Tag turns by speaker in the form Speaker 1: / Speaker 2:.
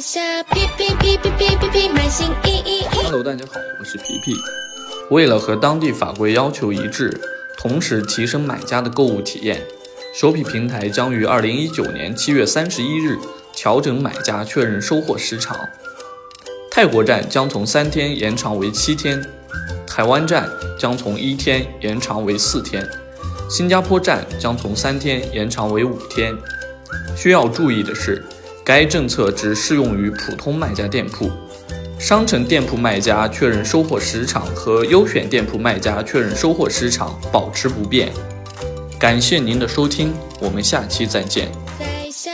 Speaker 1: 下，皮皮皮皮皮皮皮，买新衣衣衣。
Speaker 2: Hello，大家好，我是皮皮。为了和当地法规要求一致，同时提升买家的购物体验，首批平台将于二零一九年七月三十一日调整买家确认收货时长。泰国站将从三天延长为七天，台湾站将从一天延长为四天，新加坡站将从三天延长为五天。需要注意的是，该政策只适用于普通卖家店铺，商城店铺卖家确认收货时长和优选店铺卖家确认收货时长保持不变。感谢您的收听，我们下期再见。在下。